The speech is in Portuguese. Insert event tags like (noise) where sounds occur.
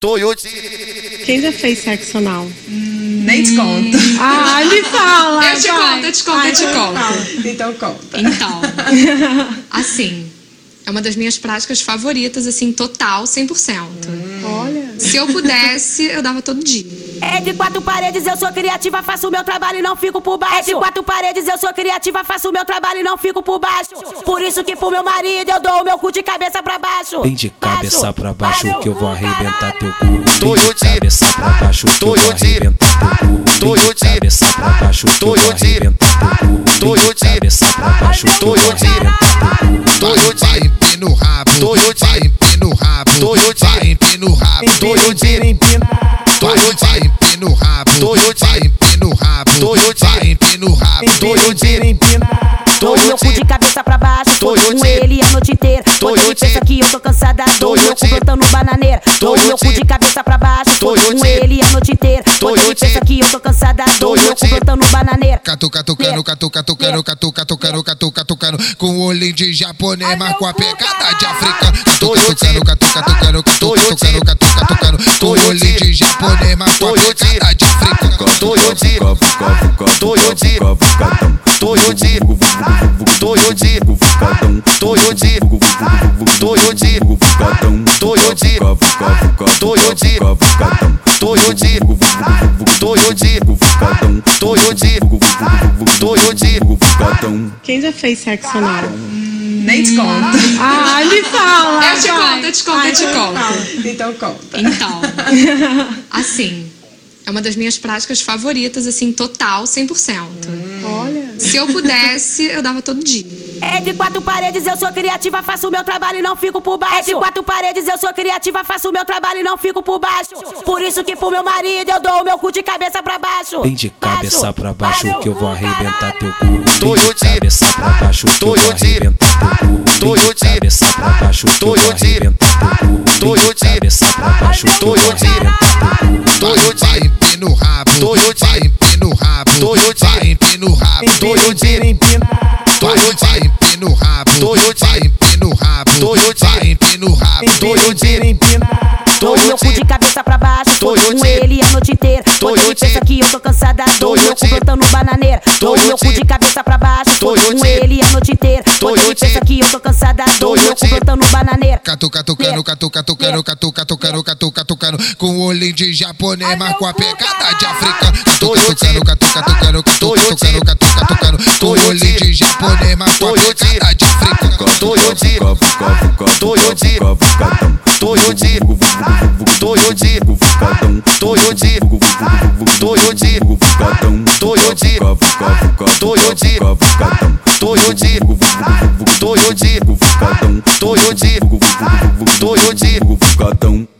Toyota. Quem já fez sexo anal? Nem te conto. Ah, me fala! Eu te vai. conto, eu te conto, Ah, eu te então conto. fala. Então conta. Então, (laughs) assim, é uma das minhas práticas favoritas, assim, total, 100%. Olha. Se eu pudesse, eu dava todo dia. É de quatro paredes, eu sou criativa, faço o meu trabalho e não fico por baixo. É de quatro paredes, eu sou criativa, faço o meu trabalho e não fico por baixo. Por isso que pro meu marido eu dou o meu cu de cabeça pra baixo. Vem de cabeça pra baixo que eu vou arrebentar teu cu. Vem de cabeça pra baixo que eu vou Toyota. arrebentar teu cu. Vem de cabeça pra baixo que eu vou Toyota. arrebentar teu cu. Vem de cabeça pra baixo que eu vou Toyota. arrebentar teu cu. Toyota. Vai empina o rabo, Toyota. vai empina o rabo, Toyota. vai empina o rabo, Toyota. vai, Toyota. Meu cu de cabeça pra baixo, tô Toyota. com ele a noite inteira. Quando ele Toyota. pensa que eu tô cansada, dou o meu cu Toyota. plantando bananeira. Dou o meu cu Toyota. de cabeça pra baixo, tô com Toyota. ele a noite inteira. Quando ele Toyota. pensa que eu tô cansada, dou o meu cu Toyota. plantando bananeira. Catuca, tucano, catuca, tucano, catuca, tucano, catuca, tucano, com o olhinho de japonês, mas com a pegada de africano. Catuca, Toyota. tucano, catuca, tucano, catuca, tucano, catuca, tucano, com o olhinho de japonês, mas com a pegada de africano. Toyota. Toyota. Toyota. Toyota. Toyota. Toyota. Toyota. Toyota. Toyota. Toyota. Quem já fez sexo anal? Nem te conto. Ah, me fala! Eu te vai. conto, eu te conto, Ah, eu te então conto. Então conta. Então, assim, é uma das minhas práticas favoritas, assim, total, 100%. Olha. Se eu pudesse, eu dava todo dia. É de quatro paredes, eu sou criativa, faço o meu trabalho e não fico por baixo. É de quatro paredes, eu sou criativa, faço o meu trabalho e não fico por baixo. Por isso que pro meu marido eu dou o meu cu de cabeça pra baixo. Vem de cabeça pra baixo que eu vou arrebentar teu cu. Vem de Toyota. cabeça pra baixo que eu vou arrebentar teu cu. Vem de Toyota. cabeça pra baixo que eu vou arrebentar teu cu. Vem de Toyota. cabeça pra baixo que eu vou arrebentar teu cu. Toyota. Vai empina o rabo, vai empina Toyota. vai, Toyota. vai empina o rabo, Toyota. empina o rabo, Toyota. empina o rabo, Toyota. Meu cu de Toyota. cabeça pra baixo, tô Toyota. ele a noite inteira. Toyota. pensa que eu tô cansada, dou o meu cu Toyota. plantando bananeira. Toyota. de cabeça pra baixo, tô com Toyota. ele a noite inteira. Toyota. pensa que eu tô cansada, dou o meu cu Toyota. plantando bananeira. Catuca, tucano, catuca, tucano, catuca, tucano, catuca, tucano, com o olhinho de japonês, mas com a pegada de africano. Tucano, catuca, Toyota. tucano, catuca, tucano, com o olhinho de japonês, mas com a pegada de africano. Toyota. Toyota. Toyota. Toyota. Toyota. Toyota. Toyota.